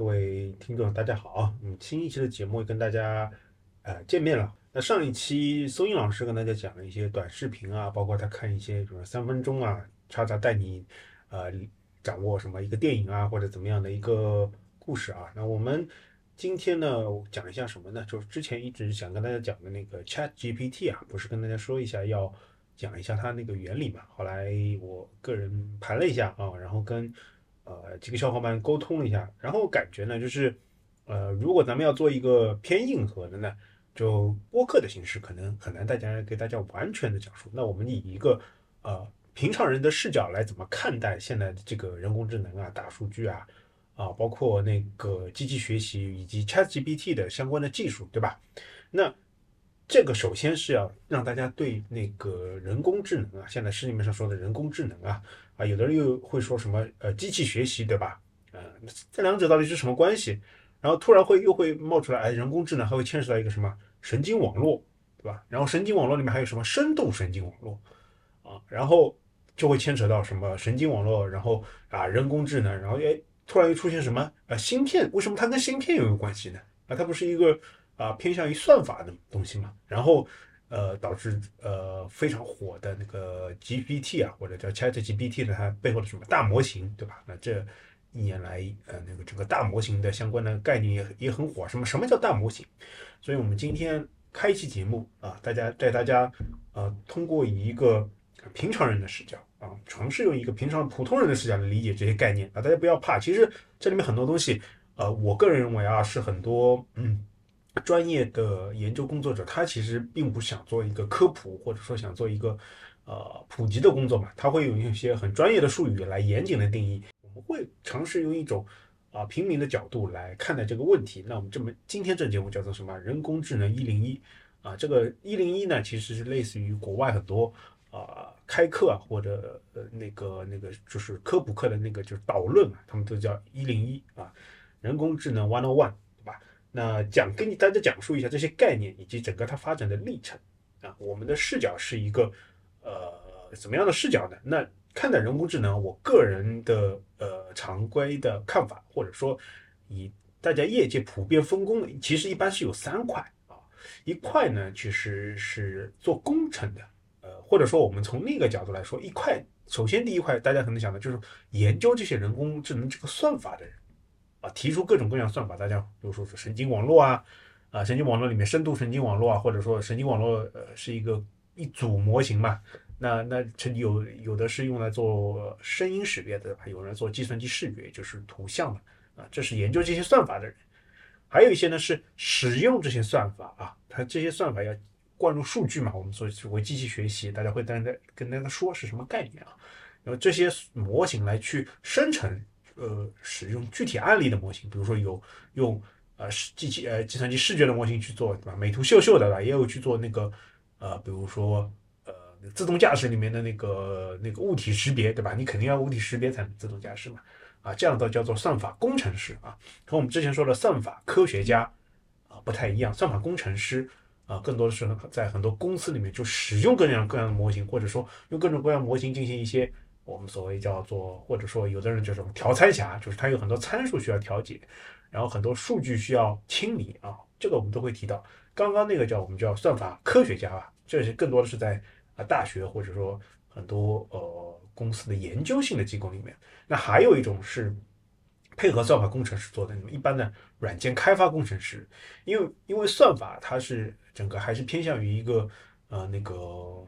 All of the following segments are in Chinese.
各位听众，大家好！嗯，新一期的节目跟大家呃见面了。那上一期松英老师跟大家讲了一些短视频啊，包括他看一些什么三分钟啊，叉叉带你呃掌握什么一个电影啊，或者怎么样的一个故事啊。那我们今天呢讲一下什么呢？就是之前一直想跟大家讲的那个 Chat GPT 啊，不是跟大家说一下要讲一下它那个原理嘛？后来我个人盘了一下啊，然后跟呃，几个小伙伴沟通了一下，然后感觉呢，就是，呃，如果咱们要做一个偏硬核的呢，就播客的形式，可能很难大家给大家完全的讲述。那我们以一个呃平常人的视角来怎么看待现在的这个人工智能啊、大数据啊，啊，包括那个机器学习以及 ChatGPT 的相关的技术，对吧？那这个首先是要让大家对那个人工智能啊，现在市面上说的人工智能啊。啊，有的人又会说什么呃机器学习，对吧？呃，这两者到底是什么关系？然后突然会又会冒出来，哎，人工智能还会牵扯到一个什么神经网络，对吧？然后神经网络里面还有什么深度神经网络啊？然后就会牵扯到什么神经网络，然后啊人工智能，然后哎突然又出现什么呃芯片？为什么它跟芯片又有关系呢？啊，它不是一个啊偏向于算法的东西嘛？然后。呃，导致呃非常火的那个 GPT 啊，或者叫 ChatGPT 的它背后的什么大模型，对吧？那这一年来，呃，那个整个大模型的相关的概念也也很火。什么什么叫大模型？所以我们今天开一期节目啊，大家带大家呃，通过一个平常人的视角啊，尝试用一个平常普通人的视角来理解这些概念啊。大家不要怕，其实这里面很多东西，呃，我个人认为啊，是很多嗯。专业的研究工作者，他其实并不想做一个科普，或者说想做一个呃普及的工作嘛，他会用一些很专业的术语来严谨的定义。我们会尝试用一种啊平民的角度来看待这个问题。那我们这么今天这节目叫做什么？人工智能一零一啊，这个一零一呢，其实是类似于国外很多啊开课啊或者呃那个那个就是科普课的那个就是导论嘛，他们都叫一零一啊，人工智能 one on one。那讲跟你大家讲述一下这些概念以及整个它发展的历程啊，我们的视角是一个呃怎么样的视角呢？那看待人工智能，我个人的呃常规的看法，或者说以大家业界普遍分工的，其实一般是有三块啊，一块呢其实是做工程的，呃或者说我们从另一个角度来说，一块首先第一块大家可能想的就是研究这些人工智能这个算法的人。啊，提出各种各样算法，大家比如说是神经网络啊，啊，神经网络里面深度神经网络啊，或者说神经网络呃是一个一组模型嘛，那那成有有的是用来做声音识别的，还有人做计算机视觉，就是图像的啊，这是研究这些算法的人，还有一些呢是使用这些算法啊，它这些算法要灌入数据嘛，我们说所谓机器学习，大家会跟大跟大家说是什么概念啊？然后这些模型来去生成。呃，使用具体案例的模型，比如说有用呃机器呃计算机视觉的模型去做，对吧？美图秀秀的吧，也有去做那个呃，比如说呃自动驾驶里面的那个那个物体识别，对吧？你肯定要物体识别才能自动驾驶嘛，啊，这样的叫做算法工程师啊，和我们之前说的算法科学家啊不太一样。算法工程师啊，更多的是在很多公司里面就使用各样各样的模型，或者说用各种各样的模型进行一些。我们所谓叫做，或者说有的人叫什么调参侠，就是它有很多参数需要调节，然后很多数据需要清理啊，这个我们都会提到。刚刚那个叫我们叫算法科学家吧，这是更多的是在啊大学或者说很多呃公司的研究性的机构里面。那还有一种是配合算法工程师做的，那么一般的软件开发工程师，因为因为算法它是整个还是偏向于一个呃那个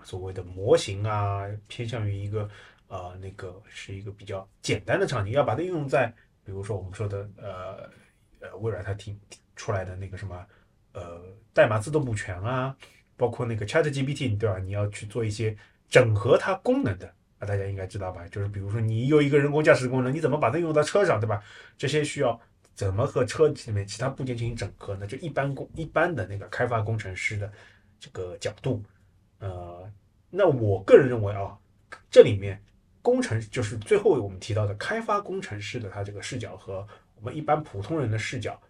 所谓的模型啊，偏向于一个。呃，那个是一个比较简单的场景，要把它应用在，比如说我们说的，呃呃，微软它提出来的那个什么，呃，代码自动补全啊，包括那个 ChatGPT，对吧？你要去做一些整合它功能的，啊，大家应该知道吧？就是比如说你有一个人工驾驶功能，你怎么把它用到车上，对吧？这些需要怎么和车里面其他部件进行整合呢？就一般工一般的那个开发工程师的这个角度，呃，那我个人认为啊，这里面。工程就是最后我们提到的开发工程师的他这个视角和我们一般普通人的视角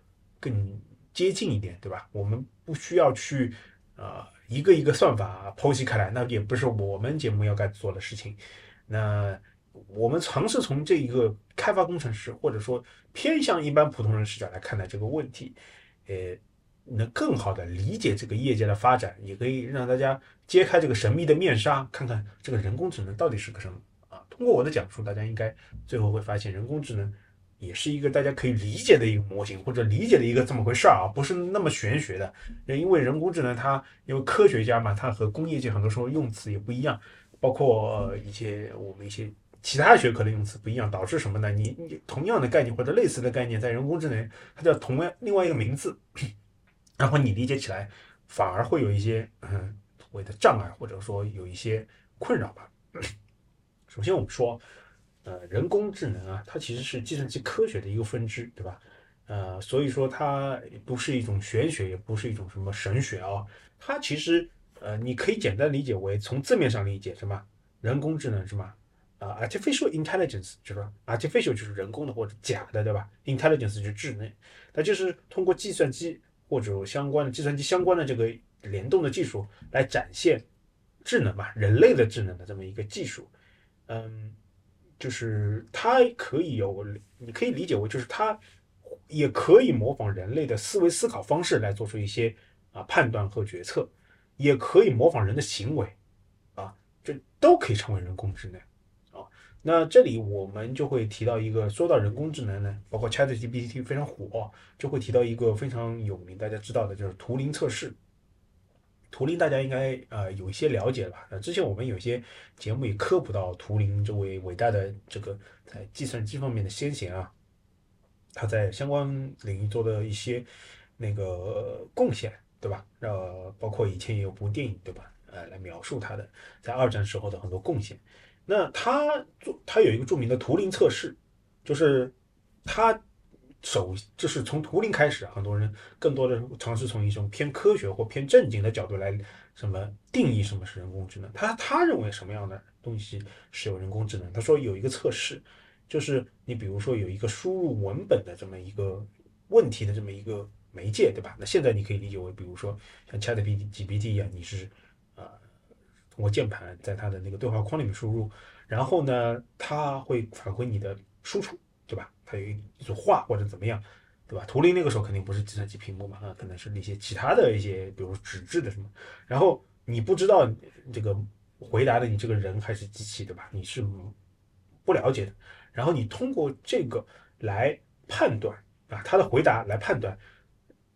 更接近一点，对吧？我们不需要去呃一个一个算法剖析开来，那也不是我们节目要该做的事情。那我们尝试从这一个开发工程师或者说偏向一般普通人视角来看待这个问题，呃，能更好的理解这个业界的发展，也可以让大家揭开这个神秘的面纱，看看这个人工智能到底是个什么？通过我的讲述，大家应该最后会发现，人工智能也是一个大家可以理解的一个模型，或者理解的一个这么回事儿啊，不是那么玄学的。因为人工智能它因为科学家嘛，它和工业界很多时候用词也不一样，包括一些我们一些。其他学科的用词不一样，导致什么呢？你你同样的概念或者类似的概念，在人工智能它叫同样另外一个名字，然后你理解起来反而会有一些嗯所谓的障碍，或者说有一些困扰吧。首先我们说，呃，人工智能啊，它其实是计算机科学的一个分支，对吧？呃，所以说它不是一种玄学，也不是一种什么神学啊，它其实呃，你可以简单理解为从字面上理解什么人工智能是吗？啊，artificial intelligence 就是 artificial 就是人工的或者假的，对吧？intelligence 就是智能，它就是通过计算机或者相关的计算机相关的这个联动的技术来展现智能嘛，人类的智能的这么一个技术。嗯，就是它可以有，你可以理解为就是它也可以模仿人类的思维思考方式来做出一些啊判断和决策，也可以模仿人的行为，啊，这都可以称为人工智能。啊那这里我们就会提到一个，说到人工智能呢，包括 ChatGPT 非常火，就会提到一个非常有名、大家知道的，就是图灵测试。图灵大家应该呃有一些了解吧？呃，之前我们有些节目也科普到图灵这位伟大的这个在计算机方面的先贤啊，他在相关领域做的一些那个贡献，对吧？呃，包括以前也有部电影，对吧？呃，来描述他的在二战时候的很多贡献。那他做他有一个著名的图灵测试，就是他首就是从图灵开始，很多人更多的尝试从一种偏科学或偏正经的角度来什么定义什么是人工智能。他他认为什么样的东西是有人工智能？他说有一个测试，就是你比如说有一个输入文本的这么一个问题的这么一个媒介，对吧？那现在你可以理解为，比如说像 ChatGPT 一样，你是啊。通过键盘在它的那个对话框里面输入，然后呢，它会返回你的输出，对吧？它有一组画或者怎么样，对吧？图灵那个时候肯定不是计算机屏幕嘛，啊，可能是那些其他的一些，比如纸质的什么。然后你不知道这个回答的你这个人还是机器，对吧？你是不了解的。然后你通过这个来判断啊，他的回答来判断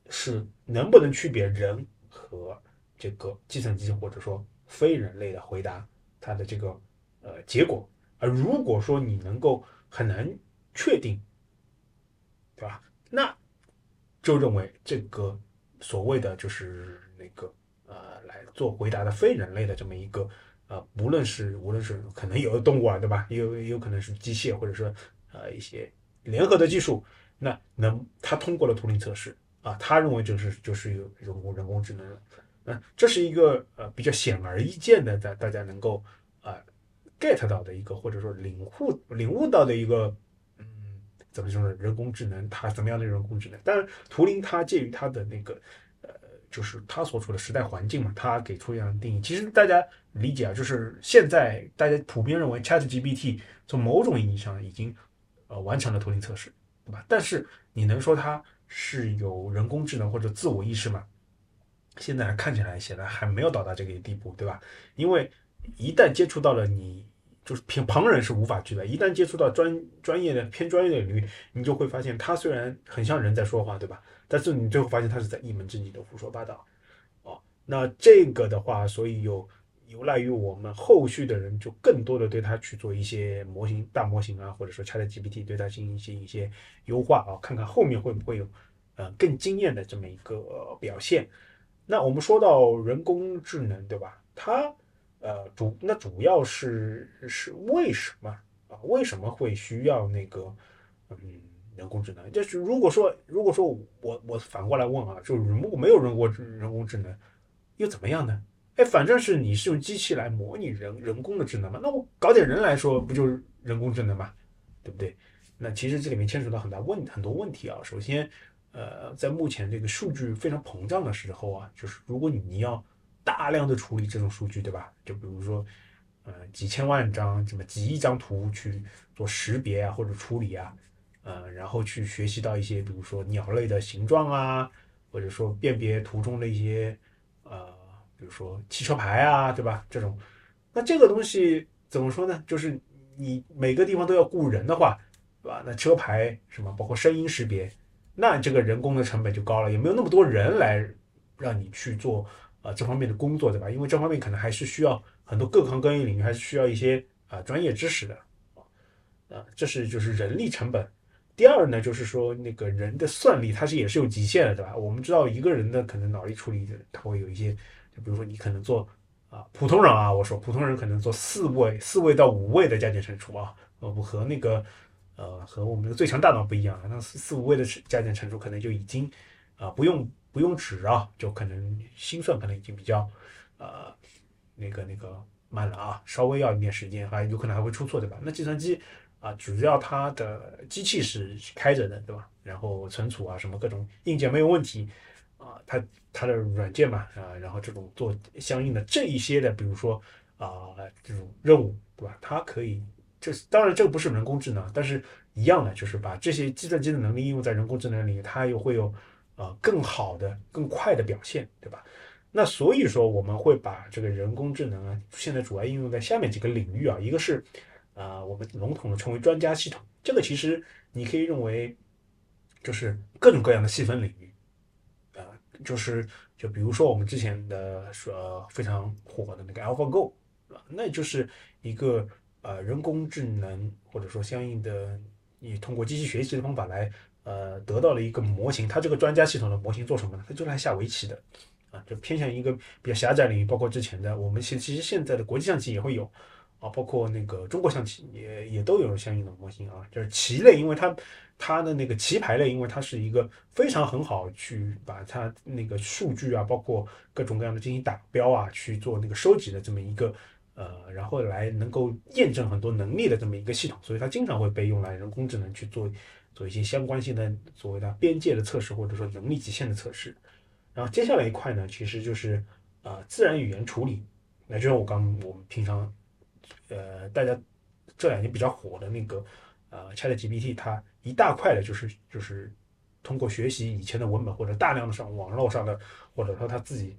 是能不能区别人和这个计算机，或者说。非人类的回答，它的这个呃结果，而如果说你能够很难确定，对吧？那就认为这个所谓的就是那个呃来做回答的非人类的这么一个呃，无论是无论是可能有的动物啊，对吧？也有也有可能是机械或者说呃一些联合的技术，那能他通过了图灵测试啊，他认为就是就是有人工人工智能。那，这是一个呃比较显而易见的，在大家能够啊 get 到的一个，或者说领悟领悟到的一个，怎么说呢？人工智能它怎么样的人工智能？但是图灵它介于它的那个呃，就是它所处的时代环境嘛，它给出一样的定义。其实大家理解啊，就是现在大家普遍认为 ChatGPT 从某种意义上已经呃完成了图灵测试，对吧？但是你能说它是有人工智能或者自我意识吗？现在看起来显然还没有到达这个地步，对吧？因为一旦接触到了你，就是凭旁人是无法去的。一旦接触到专专业的偏专业的领域，你就会发现，他虽然很像人在说话，对吧？但是你最后发现他是在一门正经的胡说八道。哦，那这个的话，所以有有赖于我们后续的人，就更多的对他去做一些模型、大模型啊，或者说 ChatGPT 对他进行一些优化啊，看看后面会不会有呃更惊艳的这么一个表现。那我们说到人工智能，对吧？它，呃，主那主要是是为什么啊？为什么会需要那个，嗯，人工智能？就是如果说，如果说我我反过来问啊，就如果没有人工人工智能，又怎么样呢？哎，反正是你是用机器来模拟人人工的智能嘛，那我搞点人来说，不就是人工智能嘛？对不对？那其实这里面牵扯到很大问很多问题啊。首先。呃，在目前这个数据非常膨胀的时候啊，就是如果你要大量的处理这种数据，对吧？就比如说，呃几千万张、什么几亿张图去做识别啊或者处理啊，呃，然后去学习到一些比如说鸟类的形状啊，或者说辨别图中的一些呃，比如说汽车牌啊，对吧？这种，那这个东西怎么说呢？就是你每个地方都要雇人的话，对吧？那车牌什么，包括声音识别，那这个人工的成本就高了，也没有那么多人来让你去做呃这方面的工作，对吧？因为这方面可能还是需要很多各行各业领域还是需要一些啊专业知识的啊，这是就是人力成本。第二呢，就是说那个人的算力，它是也是有极限的，对吧？我们知道一个人的可能脑力处理，它会有一些，就比如说你可能做啊普通人啊，我说普通人可能做四位、四位到五位的加减乘除啊，呃不和那个呃和我们的最强大脑不一样啊，那四四五位的加减乘除可能就已经啊不用不用纸啊，就可能心算可能已经比较呃那个那个慢了啊，稍微要一点时间，还有可能还会出错，对吧？那计算机。啊，主要它的机器是开着的，对吧？然后存储啊，什么各种硬件没有问题，啊，它它的软件嘛，啊，然后这种做相应的这一些的，比如说啊这种任务，对吧？它可以，这当然这个不是人工智能，但是一样的，就是把这些计算机的能力应用在人工智能里，它又会有啊更好的、更快的表现，对吧？那所以说我们会把这个人工智能啊，现在主要应用在下面几个领域啊，一个是。啊，我们笼统的称为专家系统，这个其实你可以认为就是各种各样的细分领域，啊，就是就比如说我们之前的说非常火的那个 AlphaGo，那就是一个呃人工智能或者说相应的你通过机器学习的方法来呃得到了一个模型，它这个专家系统的模型做什么呢？它就来下围棋的，啊，就偏向一个比较狭窄领域，包括之前的我们其其实现在的国际象棋也会有。啊，包括那个中国象棋也也都有相应的模型啊，就是棋类，因为它它的那个棋牌类，因为它是一个非常很好去把它那个数据啊，包括各种各样的进行打标啊，去做那个收集的这么一个呃，然后来能够验证很多能力的这么一个系统，所以它经常会被用来人工智能去做做一些相关性的所谓的边界的测试，或者说能力极限的测试。然后接下来一块呢，其实就是啊自然语言处理，那就像我刚我们平常。呃，大家这两年比较火的那个呃，ChatGPT，它一大块的就是就是通过学习以前的文本或者大量的上网络上的，或者说他自己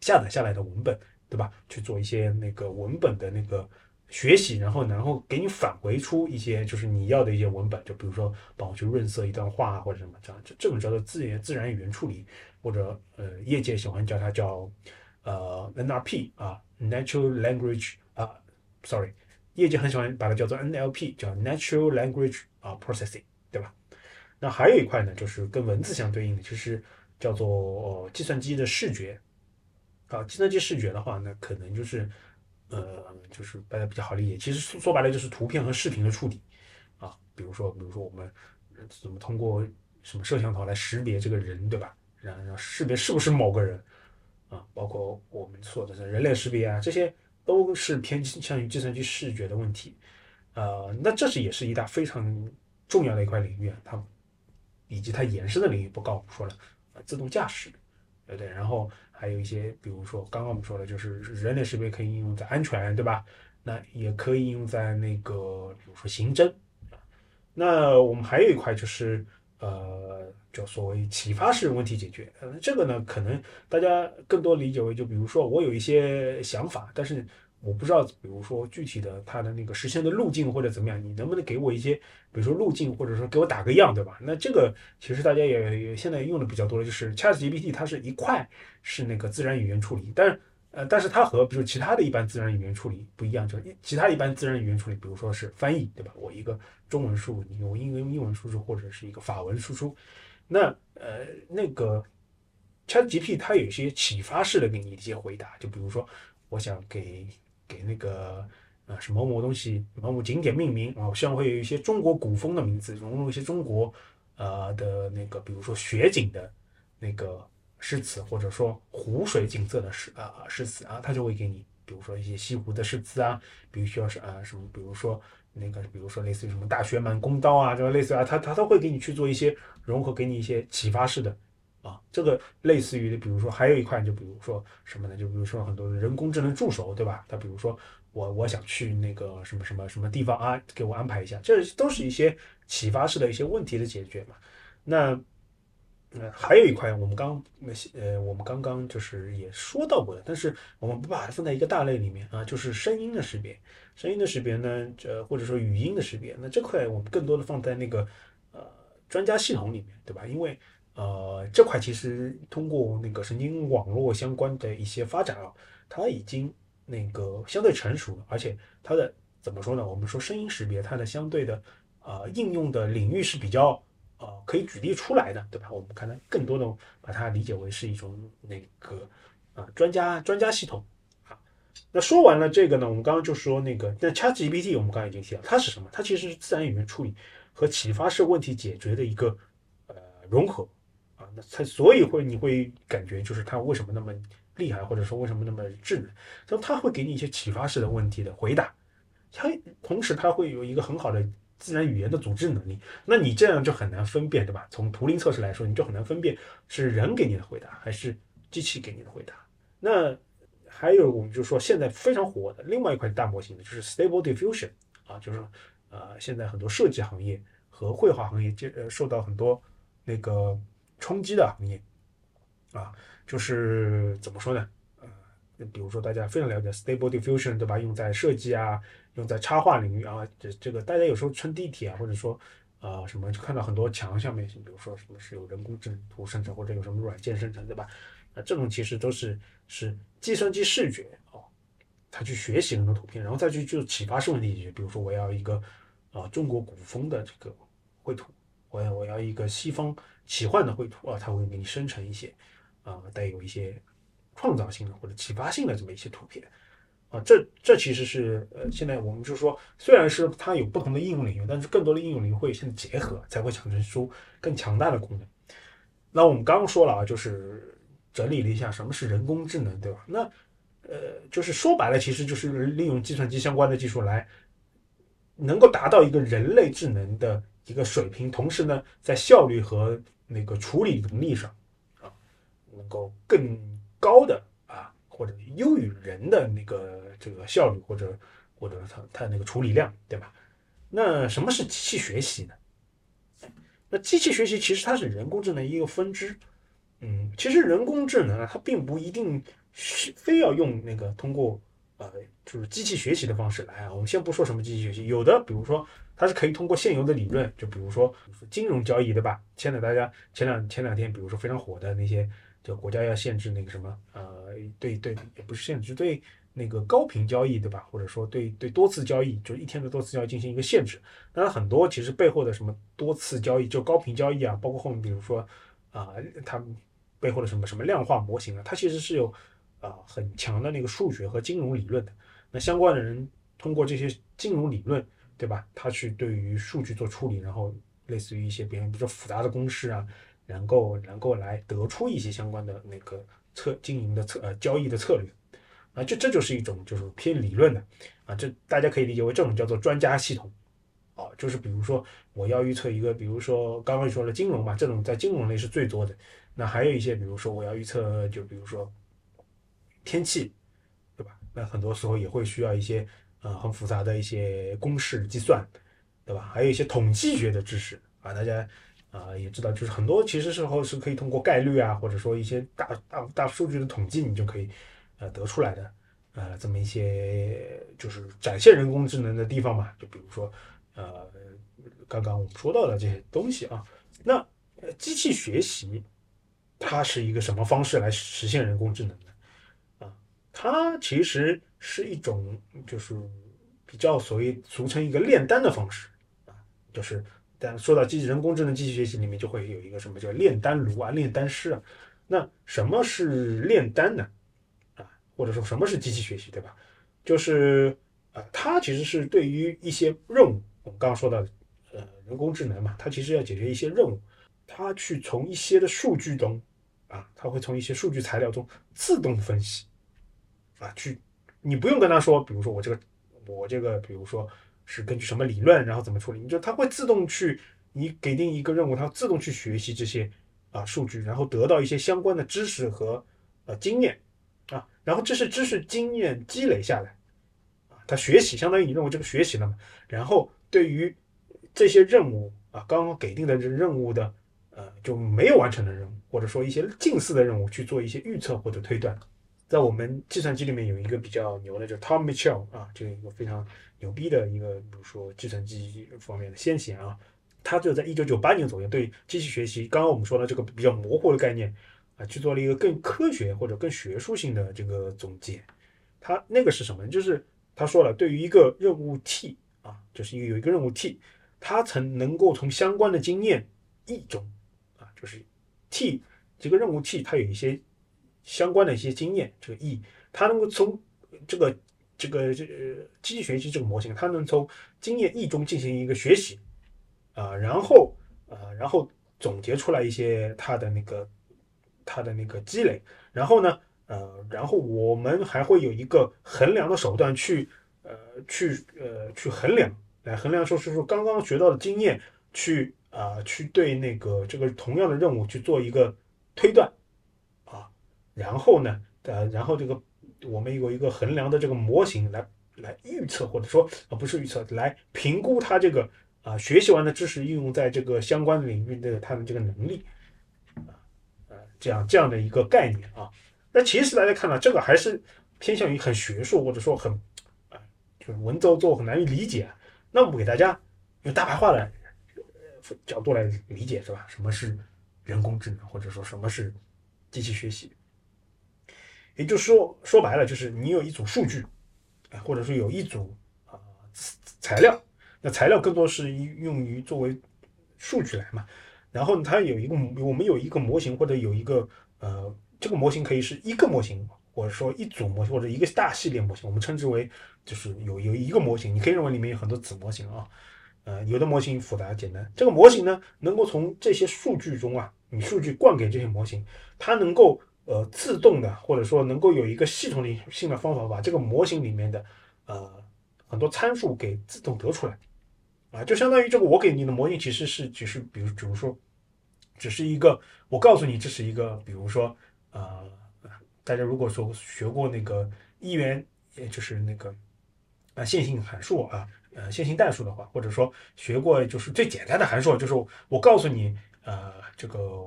下载下来的文本，对吧？去做一些那个文本的那个学习，然后然后给你返回出一些就是你要的一些文本，就比如说帮我去润色一段话或者什么这样，这这种叫做自然自然语言处理，或者呃，业界喜欢叫它叫呃 NRP 啊。Natural language 啊，sorry，业界很喜欢把它叫做 NLP，叫 Natural Language 啊 Processing，对吧？那还有一块呢，就是跟文字相对应的，其实叫做计算机的视觉。啊，计算机视觉的话，那可能就是呃，就是大家比较好理解，其实说说白了就是图片和视频的处理啊。比如说，比如说我们怎么通过什么摄像头来识别这个人，对吧？然后识别是不是某个人。啊，包括我们说的是人脸识别啊，这些都是偏向于计算机视觉的问题，呃，那这是也是一大非常重要的一块领域啊，它以及它延伸的领域，不告不说了，自动驾驶，对不对？然后还有一些，比如说刚刚我们说的，就是人脸识别可以应用在安全，对吧？那也可以应用在那个，比如说刑侦，那我们还有一块就是。呃，叫所谓启发式问题解决，呃，这个呢，可能大家更多理解为，就比如说我有一些想法，但是我不知道，比如说具体的它的那个实现的路径或者怎么样，你能不能给我一些，比如说路径，或者说给我打个样，对吧？那这个其实大家也也现在用的比较多的，就是 ChatGPT，它是一块是那个自然语言处理，但。呃，但是它和比如其他的一般自然语言处理不一样，就是其他一般自然语言处理，比如说是翻译，对吧？我一个中文输入，你用英文英文输出，或者是一个法文输出，那呃那个 ChatGPT 它有一些启发式的给你一些回答，就比如说我想给给那个呃是某某东西某某景点命名啊，我希望会有一些中国古风的名字，融入一些中国呃的那个，比如说雪景的那个。诗词，或者说湖水景色的诗啊诗词啊，他就会给你，比如说一些西湖的诗词啊，比如需要是啊什么，比如说那个，比如说类似于什么大雪满弓刀啊，这个类似啊，他他都会给你去做一些融合，给你一些启发式的啊，这个类似于，比如说还有一块，就比如说什么呢？就比如说很多人工智能助手，对吧？他比如说我我想去那个什么什么什么地方啊，给我安排一下，这都是一些启发式的一些问题的解决嘛。那呃，还有一块我们刚呃，我们刚刚就是也说到过的，但是我们不把它放在一个大类里面啊，就是声音的识别，声音的识别呢，这或者说语音的识别，那这块我们更多的放在那个呃专家系统里面，对吧？因为呃，这块其实通过那个神经网络相关的一些发展啊，它已经那个相对成熟了，而且它的怎么说呢？我们说声音识别，它的相对的呃应用的领域是比较呃可以举例出来的，对吧？我们看它更多的把它理解为是一种那个啊专家专家系统啊。那说完了这个呢，我们刚刚就说那个那 ChatGPT，我们刚刚已经提到它是什么？它其实是自然语言处理和启发式问题解决的一个呃融合。它所以会你会感觉就是它为什么那么厉害，或者说为什么那么智能？就它会给你一些启发式的问题的回答，它同时它会有一个很好的自然语言的组织能力。那你这样就很难分辨，对吧？从图灵测试来说，你就很难分辨是人给你的回答还是机器给你的回答。那还有我们就说现在非常火的另外一块大模型呢，就是 Stable Diffusion 啊，就是呃现在很多设计行业和绘画行业接呃受到很多那个。冲击的行业啊，就是怎么说呢？呃，比如说大家非常了解 Stable Diffusion，对吧？用在设计啊，用在插画领域啊，这这个大家有时候乘地铁啊，或者说啊什么，就看到很多墙上面，比如说什么是有人工智能图生成，或者有什么软件生成，对吧？那这种其实都是是计算机视觉哦，它去学习很多图片，然后再去就启发式问题解决。比如说我要一个啊中国古风的这个绘图，我要我要一个西方。奇幻的绘图啊，它会给你生成一些啊带有一些创造性的或者启发性的这么一些图片啊，这这其实是呃现在我们就说，虽然是它有不同的应用领域，但是更多的应用领域会现在结合，才会产生出更强大的功能。那我们刚刚说了啊，就是整理了一下什么是人工智能，对吧？那呃就是说白了，其实就是利用计算机相关的技术来能够达到一个人类智能的一个水平，同时呢，在效率和那个处理能力上，啊，能够更高的啊，或者优于人的那个这个效率，或者或者它它那个处理量，对吧？那什么是机器学习呢？那机器学习其实它是人工智能一个分支，嗯，其实人工智能啊，它并不一定非要用那个通过呃，就是机器学习的方式来啊。我们先不说什么机器学习，有的比如说。它是可以通过现有的理论，就比如说金融交易，对吧？现在大家前两前两天，比如说非常火的那些，就国家要限制那个什么，呃，对对，也不是限制，对那个高频交易，对吧？或者说对对多次交易，就是一天的多次交易进行一个限制。当然，很多其实背后的什么多次交易，就高频交易啊，包括后面比如说啊，它背后的什么什么量化模型啊，它其实是有啊很强的那个数学和金融理论的。那相关的人通过这些金融理论。对吧？他去对于数据做处理，然后类似于一些别人比较复杂的公式啊，能够能够来得出一些相关的那个策经营的策呃交易的策略啊，这这就是一种就是偏理论的啊，这大家可以理解为这种叫做专家系统啊，就是比如说我要预测一个，比如说刚刚说了金融嘛，这种在金融类是最多的，那还有一些比如说我要预测，就比如说天气，对吧？那很多时候也会需要一些。呃，很复杂的一些公式计算，对吧？还有一些统计学的知识啊，大家啊也知道，就是很多其实时候是可以通过概率啊，或者说一些大大大数据的统计，你就可以呃得出来的呃这么一些就是展现人工智能的地方嘛。就比如说呃刚刚我们说到的这些东西啊，那机器学习它是一个什么方式来实现人工智能的啊？它其实。是一种就是比较所谓俗称一个炼丹的方式啊，就是但说到机器人工智能机器学习里面就会有一个什么叫炼丹炉啊、炼丹师啊。那什么是炼丹呢？啊，或者说什么是机器学习，对吧？就是啊，它其实是对于一些任务，我们刚刚说到呃人工智能嘛，它其实要解决一些任务，它去从一些的数据中啊，它会从一些数据材料中自动分析啊去。你不用跟他说，比如说我这个，我这个，比如说是根据什么理论，然后怎么处理，你就他会自动去，你给定一个任务，他自动去学习这些啊数据，然后得到一些相关的知识和呃经验啊，然后这是知识经验积累下来啊，他学习相当于你认为这个学习了嘛，然后对于这些任务啊，刚刚给定的这任务的呃就没有完成的任务，或者说一些近似的任务去做一些预测或者推断。在我们计算机里面有一个比较牛的，叫 Tom Mitchell 啊，这个一个非常牛逼的一个，比如说计算机方面的先贤啊，他就在一九九八年左右对机器学习，刚刚我们说的这个比较模糊的概念啊，去做了一个更科学或者更学术性的这个总结。他那个是什么？就是他说了，对于一个任务 T 啊，就是一个有一个任务 T，他曾能够从相关的经验 E 中啊，就是 T 这个任务 T，它有一些。相关的一些经验，这个 E，它能够从这个这个这机器学习这个模型，它能从经验 E 中进行一个学习，啊，然后啊，然后总结出来一些它的那个它的那个积累，然后呢，呃，然后我们还会有一个衡量的手段去呃去呃去衡量，来衡量说是说刚刚学到的经验，去啊去对那个这个同样的任务去做一个推断。然后呢，呃，然后这个我们有一个衡量的这个模型来来预测，或者说啊不是预测，来评估它这个啊学习完的知识应用在这个相关领域的它的这个能力，啊呃这样这样的一个概念啊。那其实大家看到这个还是偏向于很学术，或者说很啊就是文绉绉很难以理解。那我给大家用大白话来角度来理解是吧？什么是人工智能，或者说什么是机器学习？也就是说，说白了就是你有一组数据，啊，或者说有一组啊材料，那材料更多是用于作为数据来嘛。然后它有一个我们有一个模型或者有一个呃，这个模型可以是一个模型，或者说一组模型或者一个大系列模型，我们称之为就是有有一个模型，你可以认为里面有很多子模型啊，呃，有的模型复杂简单，这个模型呢能够从这些数据中啊，你数据灌给这些模型，它能够。呃，自动的，或者说能够有一个系统性的方法，把这个模型里面的呃很多参数给自动得出来，啊，就相当于这个我给你的模型其实是只是，比如比如说，只是一个我告诉你这是一个，比如说呃，大家如果说学过那个一元，也就是那个啊线性函数啊，呃线性代数的话，或者说学过就是最简单的函数，就是我告诉你呃这个。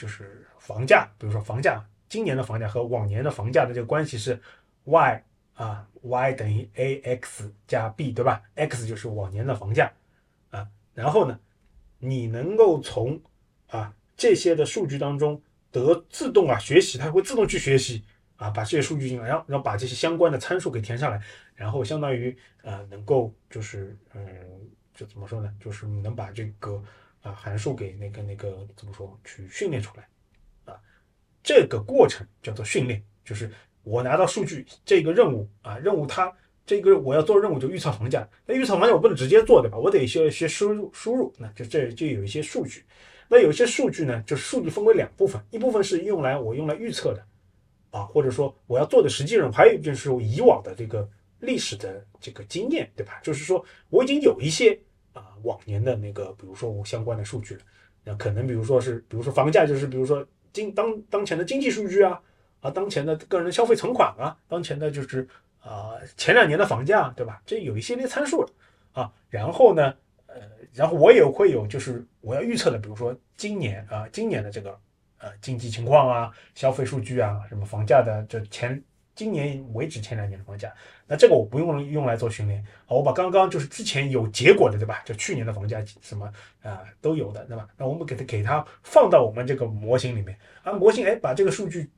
就是房价，比如说房价，今年的房价和往年的房价的这个关系是 y 啊，y 等于 ax 加 b，对吧？x 就是往年的房价啊。然后呢，你能够从啊这些的数据当中得自动啊学习，它会自动去学习啊，把这些数据进来，然后然后把这些相关的参数给填上来，然后相当于呃能够就是嗯，就怎么说呢？就是能把这个。啊，函数给那个那个怎么说？去训练出来，啊，这个过程叫做训练，就是我拿到数据，这个任务啊，任务它这个我要做任务就预测房价，那预测房价我不能直接做对吧？我得先先输入输入，那就这就有一些数据，那有一些数据呢，就数据分为两部分，一部分是用来我用来预测的，啊，或者说我要做的实际任务，还有就是以往的这个历史的这个经验，对吧？就是说我已经有一些。啊，往年的那个，比如说相关的数据，那可能比如说是，比如说房价，就是比如说经当当前的经济数据啊，啊，当前的个人消费存款啊，当前的就是啊前两年的房价，对吧？这有一系列参数了啊。然后呢，呃，然后我也会有就是我要预测的，比如说今年啊，今年的这个呃经济情况啊，消费数据啊，什么房价的这前。今年为止前两年的房价，那这个我不用用来做训练，好，我把刚刚就是之前有结果的，对吧？就去年的房价什么啊都有的，对吧？那我们给它给它放到我们这个模型里面，啊，模型哎把这个数据，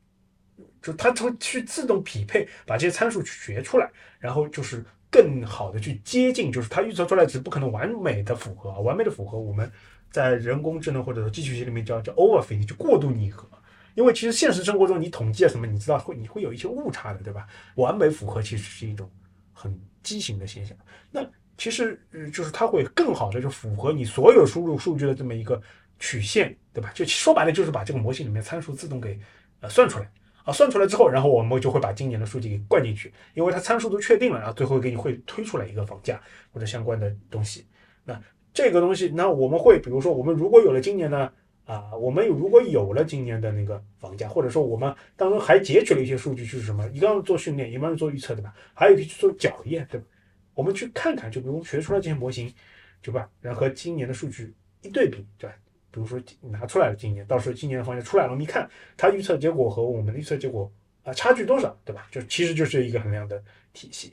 就它会去自动匹配，把这些参数去学出来，然后就是更好的去接近，就是它预测出来值不可能完美的符合，完美的符合我们在人工智能或者说机器学习里面叫叫 overfit，就过度拟合。因为其实现实生活中，你统计啊什么，你知道会你会有一些误差的，对吧？完美符合其实是一种很畸形的现象。那其实就是它会更好的就符合你所有输入数据的这么一个曲线，对吧？就说白了就是把这个模型里面参数自动给呃算出来啊，算出来之后，然后我们就会把今年的数据给灌进去，因为它参数都确定了，然后最后给你会推出来一个房价或者相关的东西。那这个东西，那我们会比如说我们如果有了今年的。啊，我们如果有了今年的那个房价，或者说我们当中还截取了一些数据，就是什么？一个是做训练，一个是做预测，对吧？还有一个去做校验，对吧？我们去看看，就比如学出来这些模型，对吧？然后和今年的数据一对比，对吧？比如说拿出来了今年，到时候今年的房价出来了，我们一看它预测结果和我们的预测结果啊差距多少，对吧？就其实就是一个衡量的体系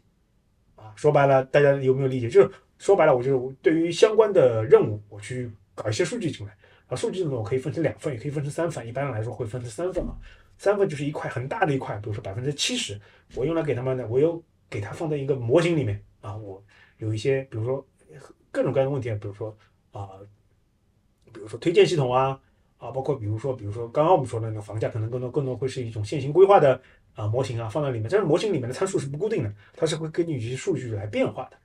啊。说白了，大家有没有理解？就是说白了，我就是对于相关的任务，我去搞一些数据进来。啊，数据呢，我可以分成两份，也可以分成三份。一般来说会分成三份啊，三份就是一块很大的一块，比如说百分之七十，我用来给他们呢，我又给它放在一个模型里面啊，我有一些，比如说各种各样的问题啊，比如说啊，比如说推荐系统啊，啊，包括比如说，比如说刚刚我们说的那个房价，可能更多更多会是一种线性规划的啊模型啊，放在里面，但是模型里面的参数是不固定的，它是会根据一些数据来变化的。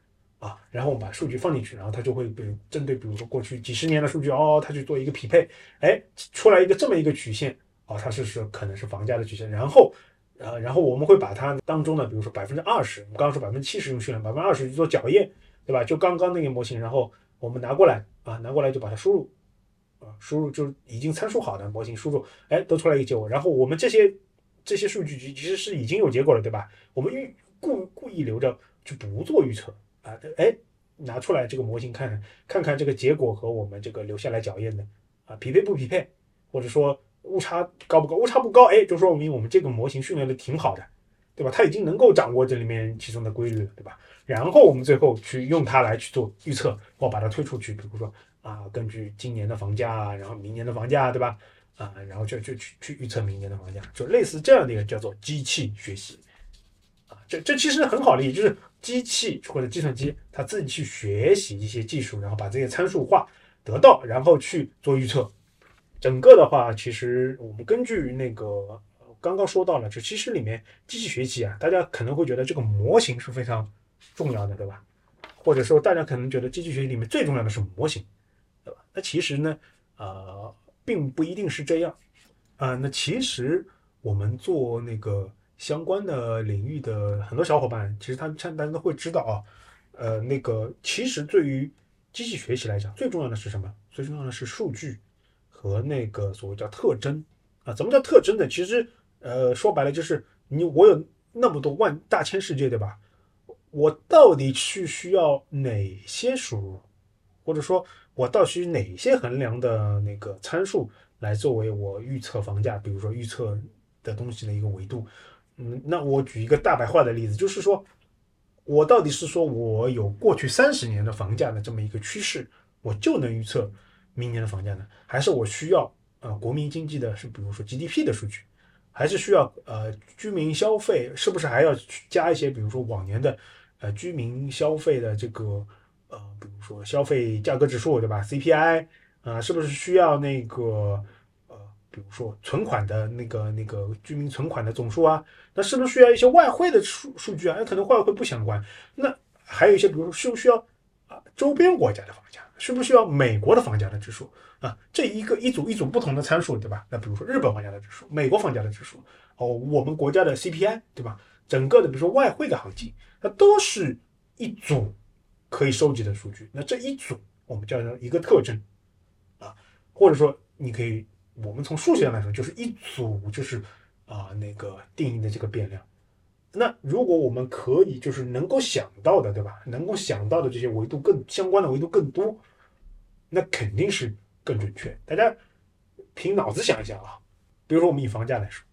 啊，然后我们把数据放进去，然后它就会比如针对，比如说过去几十年的数据哦，它去做一个匹配，哎，出来一个这么一个曲线，哦，它是是可能是房价的曲线，然后，呃，然后我们会把它当中的，比如说百分之二十，我们刚刚说百分之七十用训练，百分之二十去做校验，对吧？就刚刚那个模型，然后我们拿过来啊，拿过来就把它输入，啊，输入就是已经参数好的模型输入，哎，得出来一个结果，然后我们这些这些数据其实是已经有结果了，对吧？我们预故故意留着就不做预测。啊，哎，拿出来这个模型看看，看看这个结果和我们这个留下来校验的啊匹配不匹配，或者说误差高不高？误差不高，哎，就说明我们这个模型训练的挺好的，对吧？它已经能够掌握这里面其中的规律了，对吧？然后我们最后去用它来去做预测，或把它推出去，比如说啊，根据今年的房价，然后明年的房价，对吧？啊，然后就就去去预测明年的房价，就类似这样的一个叫做机器学习。这其实很好理解，就是机器或者计算机，它自己去学习一些技术，然后把这些参数化得到，然后去做预测。整个的话，其实我们根据那个刚刚说到了，就其实里面机器学习啊，大家可能会觉得这个模型是非常重要的，对吧？或者说大家可能觉得机器学习里面最重要的是模型，对吧？那其实呢，呃，并不一定是这样啊。那其实我们做那个。相关的领域的很多小伙伴，其实他像大家都会知道啊，呃，那个其实对于机器学习来讲，最重要的是什么？最重要的是数据和那个所谓叫特征啊。怎么叫特征呢？其实呃，说白了就是你我有那么多万大千世界，对吧？我到底去需要哪些输入，或者说我到底哪些衡量的那个参数来作为我预测房价，比如说预测的东西的一个维度？嗯，那我举一个大白话的例子，就是说，我到底是说我有过去三十年的房价的这么一个趋势，我就能预测明年的房价呢？还是我需要呃国民经济的是比如说 GDP 的数据，还是需要呃居民消费，是不是还要去加一些比如说往年的呃居民消费的这个呃比如说消费价格指数对吧？CPI 啊，是不是需要那个呃？比如说存款的那个那个居民存款的总数啊，那是不是需要一些外汇的数数据啊？那可能外汇不相关。那还有一些，比如说需不需要啊周边国家的房价？需不需要美国的房价的指数啊？这一个一组一组不同的参数，对吧？那比如说日本房价的指数、美国房价的指数，哦，我们国家的 CPI，对吧？整个的比如说外汇的行情，它都是一组可以收集的数据。那这一组我们叫做一个特征啊，或者说你可以。我们从数学上来说，就是一组，就是啊那个定义的这个变量。那如果我们可以就是能够想到的，对吧？能够想到的这些维度更相关的维度更多，那肯定是更准确。大家凭脑子想一想啊，比如说我们以房价来说，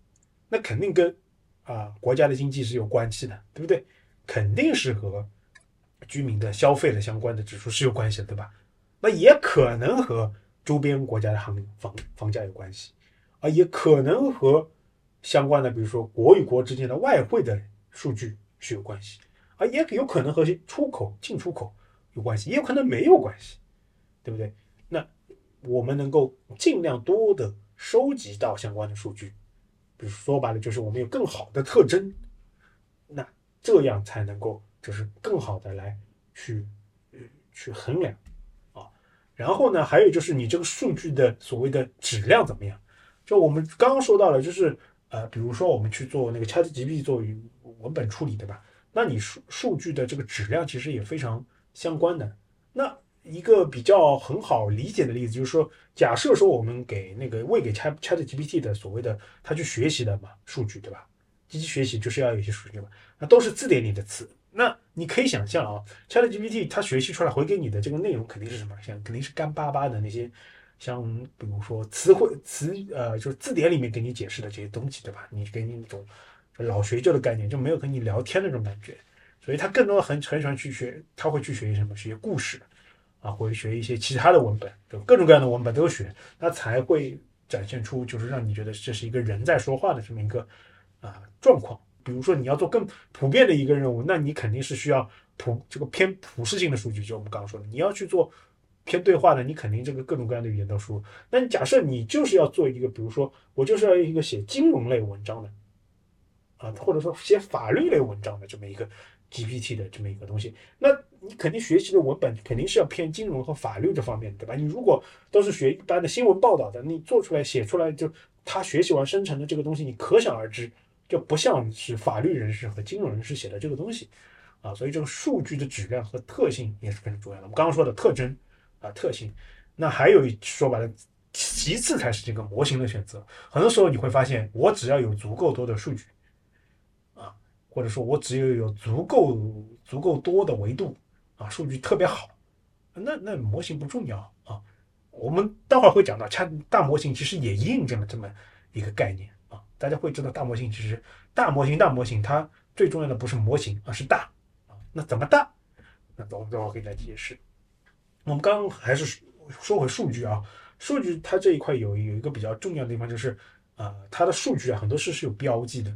那肯定跟啊国家的经济是有关系的，对不对？肯定是和居民的消费的相关的指数是有关系的，对吧？那也可能和。周边国家的行房房价有关系，啊，也可能和相关的，比如说国与国之间的外汇的数据是有关系，啊，也有可能和出口进出口有关系，也有可能没有关系，对不对？那我们能够尽量多的收集到相关的数据，比如说白了就是我们有更好的特征，那这样才能够就是更好的来去去衡量啊。然后呢，还有就是你这个数据的所谓的质量怎么样？就我们刚刚说到了，就是呃，比如说我们去做那个 ChatGPT 做文本处理，对吧？那你数数据的这个质量其实也非常相关的。那一个比较很好理解的例子，就是说，假设说我们给那个喂给 Chat Chat GPT 的所谓的它去学习的嘛数据，对吧？机器学习就是要有一些数据嘛，那都是字典里的词。那你可以想象啊，Chat GPT 它学习出来回给你的这个内容肯定是什么？像肯定是干巴巴的那些，像比如说词汇词呃，就是字典里面给你解释的这些东西，对吧？你给你那种老学究的概念，就没有跟你聊天的那种感觉。所以他更多很很喜欢去学，他会去学什么？学故事啊，或者学一些其他的文本，就各种各样的文本都学，那才会展现出就是让你觉得这是一个人在说话的这么一个啊状况。比如说你要做更普遍的一个任务，那你肯定是需要普这个偏普适性的数据，就我们刚刚说的，你要去做偏对话的，你肯定这个各种各样的语言都输入。那你假设你就是要做一个，比如说我就是要一个写金融类文章的啊，或者说写法律类文章的这么一个。GPT 的这么一个东西，那你肯定学习的文本肯定是要偏金融和法律这方面，对吧？你如果都是学一般的新闻报道的，你做出来写出来就他学习完生成的这个东西，你可想而知，就不像是法律人士和金融人士写的这个东西啊。所以这个数据的质量和特性也是非常重要的。我们刚刚说的特征啊特性，那还有说白了，其次才是这个模型的选择。很多时候你会发现，我只要有足够多的数据。啊或者说我只有有足够足够多的维度啊，数据特别好，那那模型不重要啊。我们待会儿会讲到，恰大模型其实也印证了这么一个概念啊。大家会知道，大模型其实大模型大模型，它最重要的不是模型，而是大啊。那怎么大？那等待会儿给大家解释。我们刚还是说回数据啊，数据它这一块有有一个比较重要的地方，就是啊，它的数据啊，很多是是有标记的。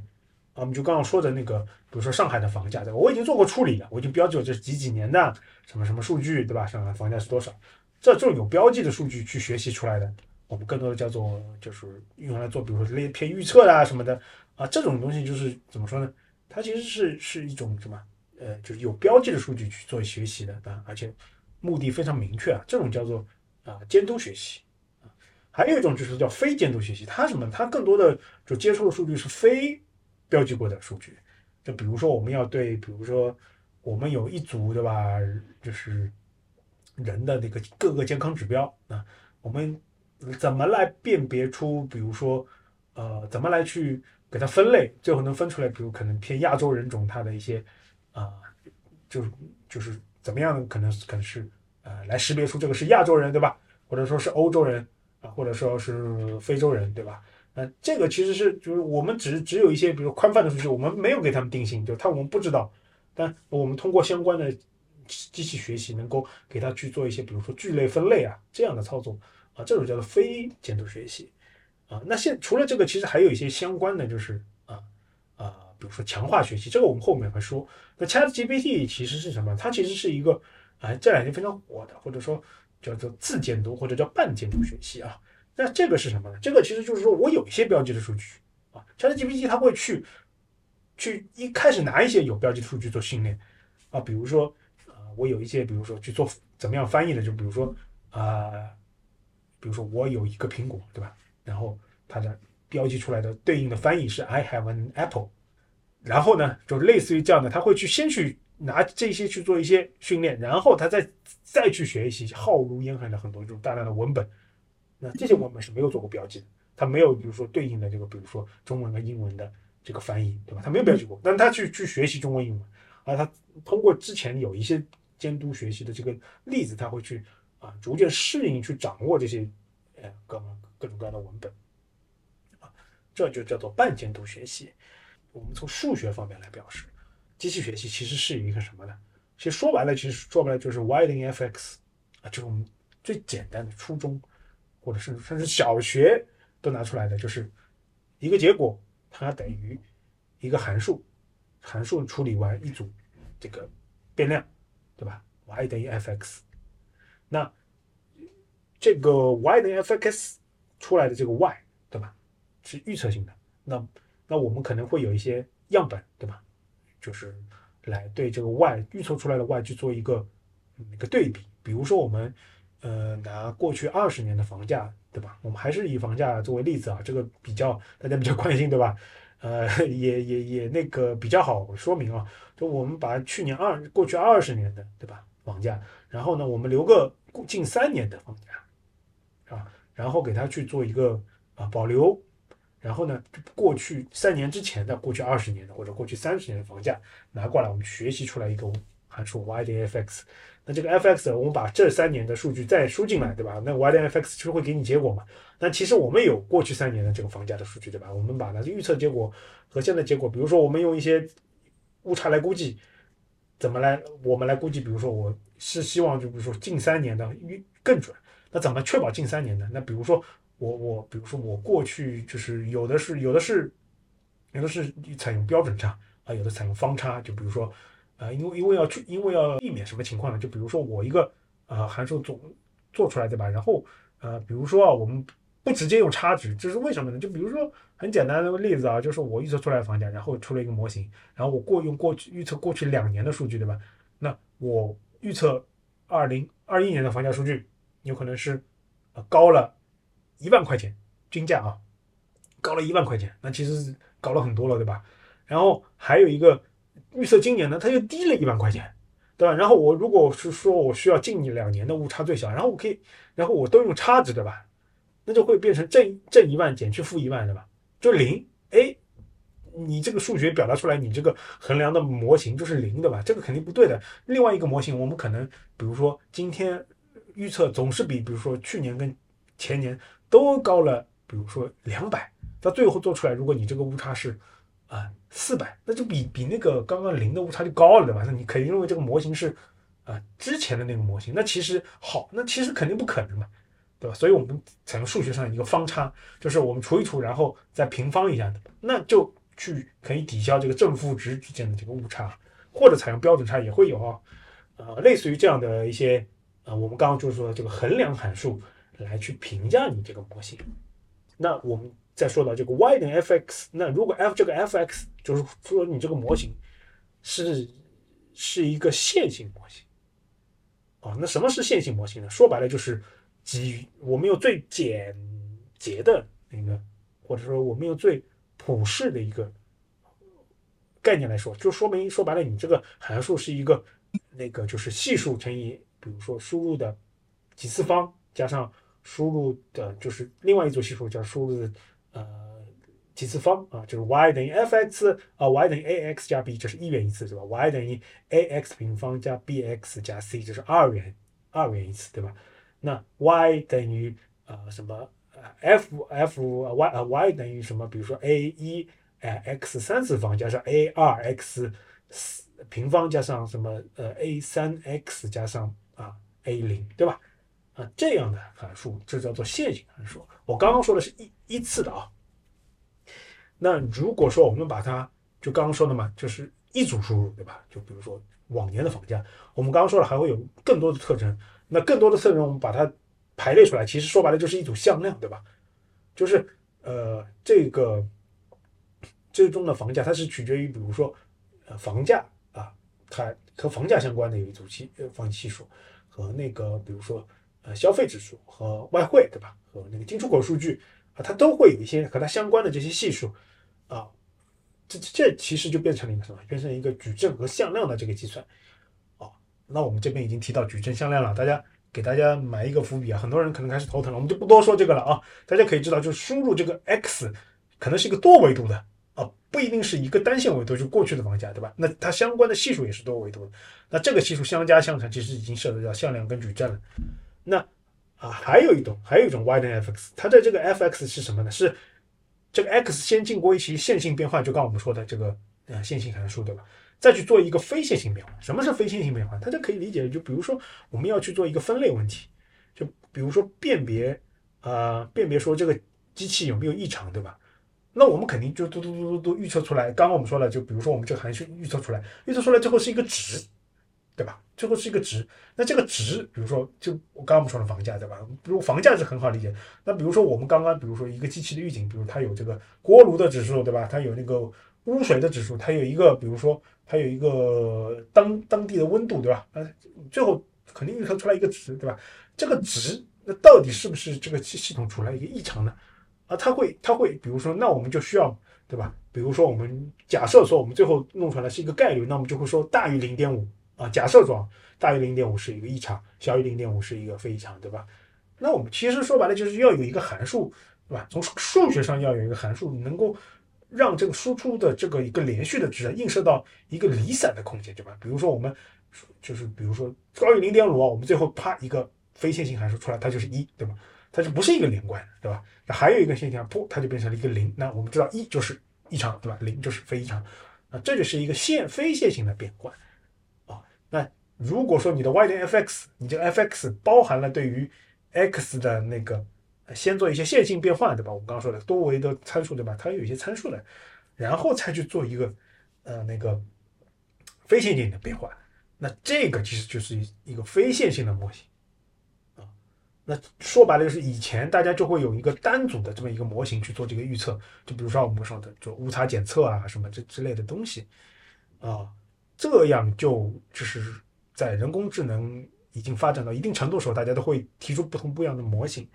啊，我们就刚刚说的那个，比如说上海的房价，对吧？我已经做过处理了，我已经标记了这是几几年的什么什么数据，对吧？上海房价是多少？这这种有标记的数据去学习出来的，我们更多的叫做就是用来做，比如说类偏预测啊什么的啊，这种东西就是怎么说呢？它其实是是一种什么？呃，就是有标记的数据去做学习的啊，而且目的非常明确啊，这种叫做啊监督学习。还有一种就是叫非监督学习，它什么？它更多的就接触的数据是非。标记过的数据，就比如说我们要对，比如说我们有一组对吧，就是人的那个各个健康指标啊，我们怎么来辨别出，比如说呃，怎么来去给它分类，最后能分出来，比如可能偏亚洲人种，它的一些啊，就是就是怎么样，可能可能是呃，来识别出这个是亚洲人对吧，或者说是欧洲人啊，或者说是非洲人对吧？呃，这个其实是就是我们只只有一些比如宽泛的数据，我们没有给他们定性，就他我们不知道，但我们通过相关的机器学习，能够给他去做一些比如说聚类分类啊这样的操作啊，这种叫做非监督学习啊。那现除了这个，其实还有一些相关的，就是啊啊，比如说强化学习，这个我们后面会说。那 ChatGPT 其实是什么？它其实是一个啊这两年非常火的，或者说叫做自监督或者叫半监督学习啊。那这个是什么呢？这个其实就是说我有一些标记的数据啊，ChatGPT 它会去去一开始拿一些有标记的数据做训练啊，比如说啊，我有一些，比如说去做怎么样翻译的，就比如说啊，比如说我有一个苹果，对吧？然后它的标记出来的对应的翻译是 I have an apple，然后呢，就类似于这样的，他会去先去拿这些去做一些训练，然后他再再去学习浩如烟海的很多这种大量的文本。那这些文本是没有做过标记的，它没有，比如说对应的这个，比如说中文和英文的这个翻译，对吧？他没有标记过，但他去去学习中文、英文，而他通过之前有一些监督学习的这个例子，他会去啊逐渐适应、去掌握这些呃各各种各样的文本，啊，这就叫做半监督学习。我们从数学方面来表示，机器学习其实是一个什么呢？其实说白了，其实说白了就是 widening-fx 啊，这种最简单的初中。或者是甚至小学都拿出来的，就是一个结果，它等于一个函数，函数处理完一组这个变量，对吧？y 等于 f(x)，那这个 y 等于 f(x) 出来的这个 y，对吧？是预测性的。那那我们可能会有一些样本，对吧？就是来对这个 y 预测出来的 y 去做一个一个对比，比如说我们。呃，拿过去二十年的房价，对吧？我们还是以房价作为例子啊，这个比较大家比较关心，对吧？呃，也也也那个比较好说明啊，就我们把去年二过去二十年的，对吧？房价，然后呢，我们留个近三年的房价，啊，然后给他去做一个啊保留，然后呢，过去三年之前的、过去二十年的或者过去三十年的房价拿过来，我们学习出来一个函数 y 点 f(x)。那这个 f(x) 我们把这三年的数据再输进来，对吧？那 y 点 f(x) 就会给你结果嘛？那其实我们有过去三年的这个房价的数据，对吧？我们把它预测结果和现在结果，比如说我们用一些误差来估计，怎么来？我们来估计，比如说我是希望，就比如说近三年的预更准。那怎么确保近三年呢？那比如说我我比如说我过去就是有的是有的是有的是采用标准差啊，有的采用方差，就比如说。啊，因为因为要去，因为要避免什么情况呢？就比如说我一个啊函数做做出来，对吧？然后呃，比如说啊，我们不直接用差值，这是为什么呢？就比如说很简单的例子啊，就是我预测出来的房价，然后出了一个模型，然后我过用过去预测过去两年的数据，对吧？那我预测二零二一年的房价数据有可能是呃高了一万块钱均价啊，高了一万块钱，那其实是高了很多了，对吧？然后还有一个。预测今年呢，它又低了一万块钱，对吧？然后我如果是说我需要近两年的误差最小，然后我可以，然后我都用差值，对吧？那就会变成正正一万减去负一万，对吧？就零。哎，你这个数学表达出来，你这个衡量的模型就是零，对吧？这个肯定不对的。另外一个模型，我们可能比如说今天预测总是比，比如说去年跟前年都高了，比如说两百，到最后做出来，如果你这个误差是。啊，四百，那就比比那个刚刚零的误差就高了，对吧？那你肯定认为这个模型是啊之前的那个模型，那其实好，那其实肯定不可能嘛，对吧？所以我们采用数学上一个方差，就是我们除一除，然后再平方一下的，那就去可以抵消这个正负值之间的这个误差，或者采用标准差也会有啊，呃，类似于这样的一些啊，我们刚刚就是说这个衡量函数来去评价你这个模型，那我们。再说到这个 y 等于 f(x)，那如果 f 这个 f(x) 就是说你这个模型是是一个线性模型啊，那什么是线性模型呢？说白了就是基于我们用最简洁的那个，或者说我们用最普适的一个概念来说，就说明说白了，你这个函数是一个那个就是系数乘以，比如说输入的几次方加上输入的就是另外一组系数叫输入的。呃，几次方啊，就是 y 等于 f(x) 啊，y 等于 a(x) 加 b，这是一元一次，对吧？y 等于 a(x) 平方加 b(x) 加 c，这是二元二元一次，对吧？那 y 等于呃什么？f f y 呃 y 等于什么？比如说 a 一哎 x 三次方加上 a 二 x 四平方加上什么呃 a 三 x 加上啊 a 零，对吧？啊，这样的函数这叫做线性函数。我刚刚说的是一一次的啊。那如果说我们把它就刚刚说的嘛，就是一组输入，对吧？就比如说往年的房价，我们刚刚说了还会有更多的特征。那更多的特征我们把它排列出来，其实说白了就是一组向量，对吧？就是呃这个最终的房价它是取决于，比如说呃房价啊，它和房价相关的有一组系呃房系数和那个比如说。呃，消费指数和外汇，对吧？和那个进出口数据啊，它都会有一些和它相关的这些系数啊。这这其实就变成了一个什么？变成一个矩阵和向量的这个计算啊。那我们这边已经提到矩阵向量了，大家给大家埋一个伏笔啊。很多人可能开始头疼了，我们就不多说这个了啊。大家可以知道，就是输入这个 x 可能是一个多维度的啊，不一定是一个单线维度，就过去的房价，对吧？那它相关的系数也是多维度的。那这个系数相加相乘，其实已经涉及到向量跟矩阵了。那啊，还有一种，还有一种 y 等于 f(x)，它的这个 f(x) 是什么呢？是这个 x 先经过一些线性变换，就刚我们说的这个呃线性函数，对吧？再去做一个非线性变换。什么是非线性变换？它就可以理解，就比如说我们要去做一个分类问题，就比如说辨别啊，辨别说这个机器有没有异常，对吧？那我们肯定就嘟嘟嘟嘟嘟预测出来。刚刚我们说了，就比如说我们这个函数预测出来，预测出来之后是一个值。对吧？最后是一个值，那这个值，比如说，就我刚刚我们说的房价，对吧？比如房价是很好理解。那比如说我们刚刚，比如说一个机器的预警，比如它有这个锅炉的指数，对吧？它有那个污水的指数，它有一个，比如说它有一个当当地的温度，对吧？呃，最后肯定预测出来一个值，对吧？这个值，那到底是不是这个系系统出来一个异常呢？啊，它会，它会，比如说，那我们就需要，对吧？比如说我们假设说我们最后弄出来是一个概率，那我们就会说大于零点五。啊，假设说大于零点五是一个异常，小于零点五是一个非异常，对吧？那我们其实说白了就是要有一个函数，对吧？从数学上要有一个函数，能够让这个输出的这个一个连续的值映射到一个离散的空间，对吧？比如说我们就是比如说高于零点五啊，我们最后啪一个非线性函数出来，它就是一，对吧？它就不是一个连贯，对吧？那还有一个现象，噗，它就变成了一个零。那我们知道一就是异常，对吧？零就是非异常。啊，这就是一个线非线性的变换。那如果说你的 y 等于 f(x)，你这个 f(x) 包含了对于 x 的那个先做一些线性变换，对吧？我们刚刚说的多维的参数，对吧？它有一些参数的，然后才去做一个呃那个非线性的变换。那这个其实就是一个非线性的模型啊。那说白了就是以前大家就会有一个单组的这么一个模型去做这个预测，就比如说我们说的就误差检测啊什么这之类的东西，啊，这样就就是在人工智能已经发展到一定程度的时候，大家都会提出不同不一样的模型。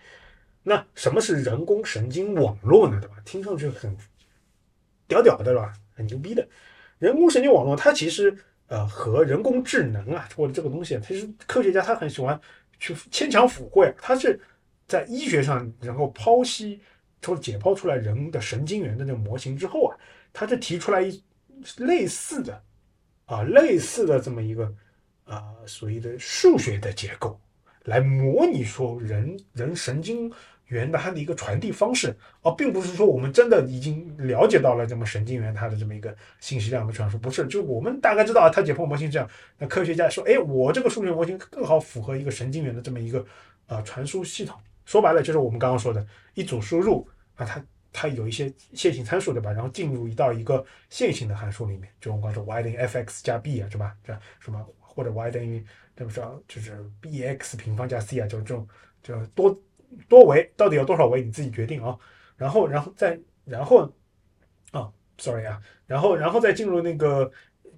那什么是人工神经网络呢？对吧？听上去很屌屌的，对吧？很牛逼的。人工神经网络它其实呃和人工智能啊或者这个东西，其实科学家他很喜欢。去牵强附会，它是在医学上，然后剖析，或解剖出来人的神经元的那个模型之后啊，它是提出来一类似的啊，类似的这么一个啊所谓的数学的结构，来模拟说人人神经。元的它的一个传递方式啊，并不是说我们真的已经了解到了这么神经元它的这么一个信息量的传输，不是，就我们大概知道，它解剖模型这样。那科学家说，哎，我这个数学模型更好符合一个神经元的这么一个啊传输系统。说白了，就是我们刚刚说的一组输入啊，它它有一些线性参数，对吧？然后进入一到一个线性的函数里面，就我们刚说 y 等于 f(x) 加 b 啊，是吧？这什么或者 y 等于怎么说，就是 b(x) 平方加 c 啊，就是这种就多。多维到底有多少维，你自己决定啊。然后，然后再，然后，啊，sorry 啊，然后，然后再进入那个，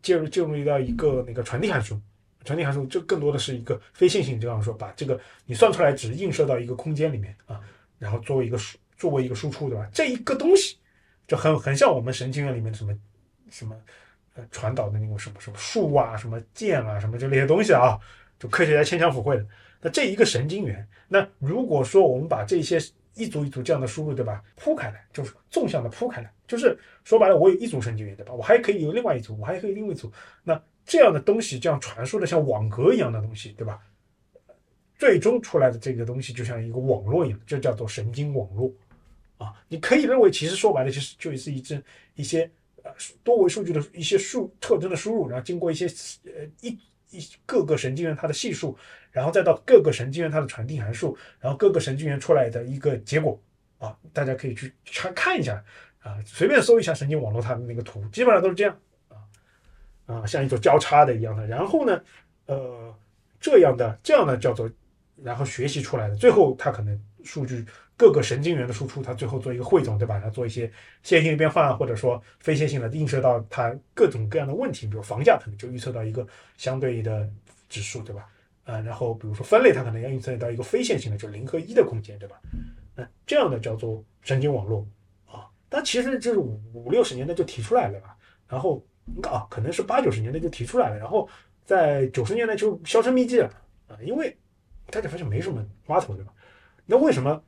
进入进入到一个那个传递函数，传递函数这更多的是一个非线性，就像说把这个你算出来只映射到一个空间里面啊，然后作为一个数作为一个输出，对吧？这一个东西就很很像我们神经元里面什么什么呃传导的那种什么什么树啊、什么剑啊、什么就那些东西啊，就科学家牵强附会的。那这一个神经元，那如果说我们把这些一组一组这样的输入，对吧，铺开来，就是纵向的铺开来，就是说白了，我有一组神经元，对吧？我还可以有另外一组，我还可以另外一组。那这样的东西，这样传输的像网格一样的东西，对吧？最终出来的这个东西就像一个网络一样，就叫做神经网络啊。你可以认为，其实说白了，其实就是一只一些呃多维数据的一些数特征的输入，然后经过一些呃一。一各个神经元它的系数，然后再到各个神经元它的传递函数，然后各个神经元出来的一个结果啊，大家可以去查看一下啊，随便搜一下神经网络它的那个图，基本上都是这样啊啊，像一种交叉的一样的。然后呢，呃，这样的这样的叫做，然后学习出来的，最后它可能数据。各个神经元的输出，它最后做一个汇总，对吧？它做一些线性变换，或者说非线性的映射到它各种各样的问题，比如房价可能就预测到一个相对的指数，对吧？啊，然后比如说分类，它可能要预测到一个非线性的，就零和一的空间，对吧？嗯，这样的叫做神经网络啊。但其实这是五五六十年代就提出来了吧？然后啊，可能是八九十年代就提出来了，然后在九十年代就销声匿迹了啊，因为大家发现没什么花头，对吧？那为什么？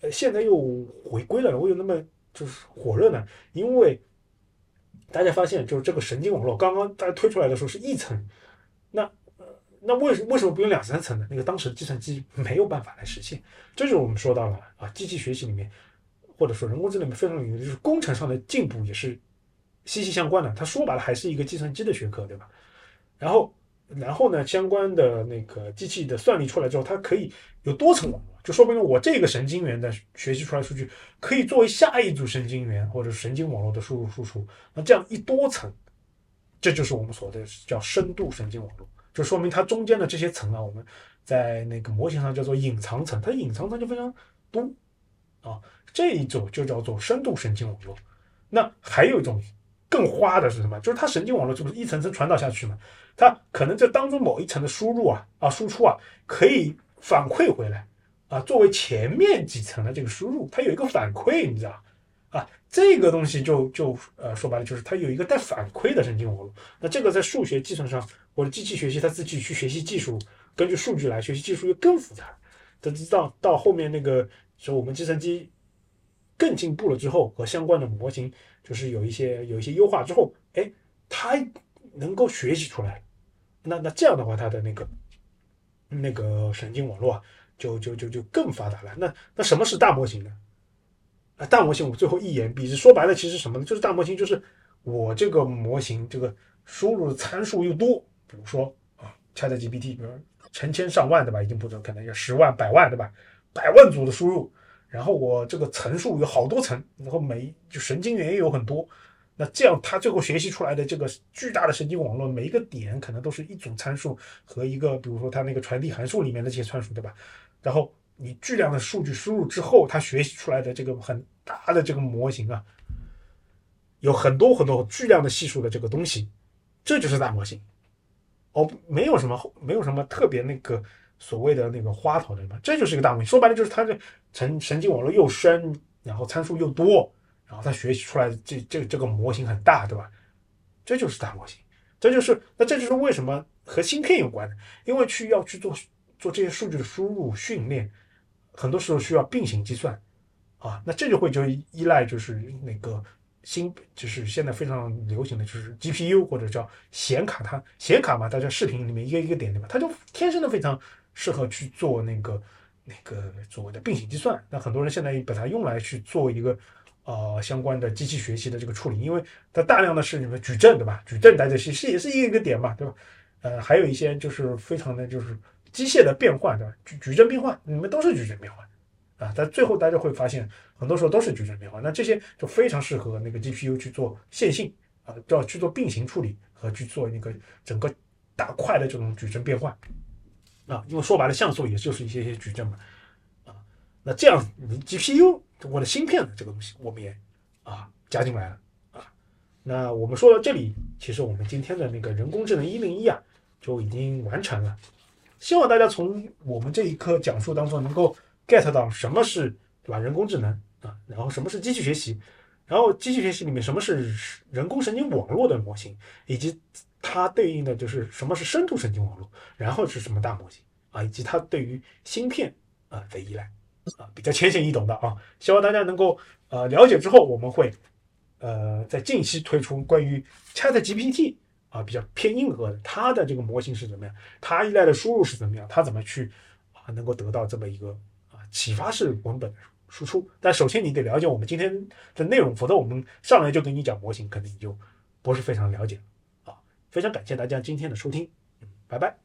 呃现在又回归了，为什么那么就是火热呢？因为大家发现，就是这个神经网络刚刚大家推出来的时候是一层，那，那为什为什么不用两三层呢？那个当时计算机没有办法来实现，这就是我们说到了啊，机器学习里面或者说人工智能里面非常有的就是工程上的进步也是息息相关的。它说白了还是一个计算机的学科，对吧？然后。然后呢，相关的那个机器的算力出来之后，它可以有多层网，就说明了我这个神经元的学习出来数据可以作为下一组神经元或者神经网络的输入输出。那这样一多层，这就是我们所谓的叫深度神经网络，就说明它中间的这些层啊，我们在那个模型上叫做隐藏层，它隐藏层就非常多啊。这一种就叫做深度神经网络。那还有一种更花的是什么？就是它神经网络这不是一层层传导下去嘛？它可能这当中某一层的输入啊啊输出啊，可以反馈回来啊，作为前面几层的这个输入，它有一个反馈，你知道啊，这个东西就就呃说白了就是它有一个带反馈的神经网络。那这个在数学计算上或者机器学习，它自己去学习技术，根据数据来学习技术又更复杂。等到到后面那个说我们计算机更进步了之后，和相关的模型就是有一些有一些优化之后，哎，它能够学习出来。那那这样的话，它的那个那个神经网络啊，就就就就更发达了。那那什么是大模型呢？啊，大模型我最后一言蔽之，说白了其实什么呢？就是大模型就是我这个模型这个输入的参数又多，比如说啊，ChatGPT，比如成千上万对吧？已经不止可能有十万、百万对吧？百万组的输入，然后我这个层数有好多层，然后每就神经元也有很多，那这样它最后学习出来的这个巨大的神经网络，每一个点可能都是一种参数和一个，比如说它那个传递函数里面的这些参数对吧？然后。你巨量的数据输入之后，它学习出来的这个很大的这个模型啊，有很多很多巨量的系数的这个东西，这就是大模型。哦，没有什么没有什么特别那个所谓的那个花头的嘛，这就是一个大模型。说白了就是它的神神经网络又深，然后参数又多，然后它学习出来的这这这个模型很大，对吧？这就是大模型。这就是那这就是为什么和芯片有关的，因为去要去做做这些数据的输入训练。很多时候需要并行计算，啊，那这就会就依赖就是那个新，就是现在非常流行的就是 GPU 或者叫显卡，它显卡嘛，大家视频里面一个一个点对吧？它就天生的非常适合去做那个那个所谓的并行计算。那很多人现在把它用来去做一个呃相关的机器学习的这个处理，因为它大量的是什么矩阵对吧？矩阵大家其实也是一个一个点嘛，对吧？呃，还有一些就是非常的就是。机械的变换，对吧？矩矩阵变换，你们都是矩阵变换啊。但最后大家会发现，很多时候都是矩阵变换。那这些就非常适合那个 GPU 去做线性啊，要去做并行处理和去做那个整个大块的这种矩阵变换啊。因为说白了，像素也就是一些些矩阵嘛啊。那这样，你 GPU 我的芯片这个东西，我们也啊加进来了啊。那我们说到这里，其实我们今天的那个人工智能一零一啊，就已经完成了。希望大家从我们这一课讲述当中能够 get 到什么是对吧？人工智能啊，然后什么是机器学习，然后机器学习里面什么是人工神经网络的模型，以及它对应的就是什么是深度神经网络，然后是什么大模型啊，以及它对于芯片啊的依赖啊，比较浅显易懂的啊。希望大家能够呃了解之后，我们会呃在近期推出关于 Chat GPT。啊，比较偏硬核的，它的这个模型是怎么样？它依赖的输入是怎么样？它怎么去啊，能够得到这么一个啊启发式文本输出？但首先你得了解我们今天的内容，否则我们上来就跟你讲模型，可能你就不是非常了解啊。非常感谢大家今天的收听，嗯，拜拜。